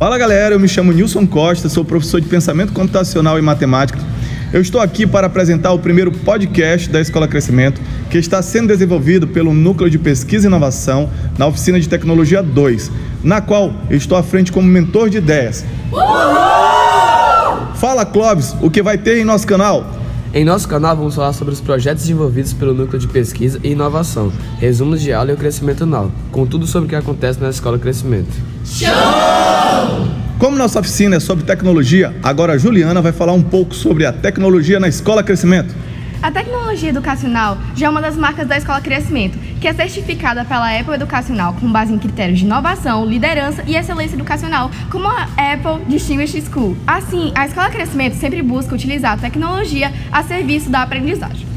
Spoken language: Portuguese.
Fala galera, eu me chamo Nilson Costa, sou professor de Pensamento Computacional e Matemática. Eu estou aqui para apresentar o primeiro podcast da Escola Crescimento, que está sendo desenvolvido pelo Núcleo de Pesquisa e Inovação na Oficina de Tecnologia 2, na qual eu estou à frente como mentor de ideias. Uhul! Fala Clóvis, o que vai ter em nosso canal? Em nosso canal vamos falar sobre os projetos desenvolvidos pelo Núcleo de Pesquisa e Inovação, resumos de aula e o crescimento anual, com tudo sobre o que acontece na Escola Crescimento. Show! Como nossa oficina é sobre tecnologia, agora a Juliana vai falar um pouco sobre a tecnologia na Escola Crescimento. A tecnologia educacional já é uma das marcas da Escola Crescimento, que é certificada pela Apple Educacional com base em critérios de inovação, liderança e excelência educacional, como a Apple Distinguished School. Assim, a Escola Crescimento sempre busca utilizar a tecnologia a serviço da aprendizagem.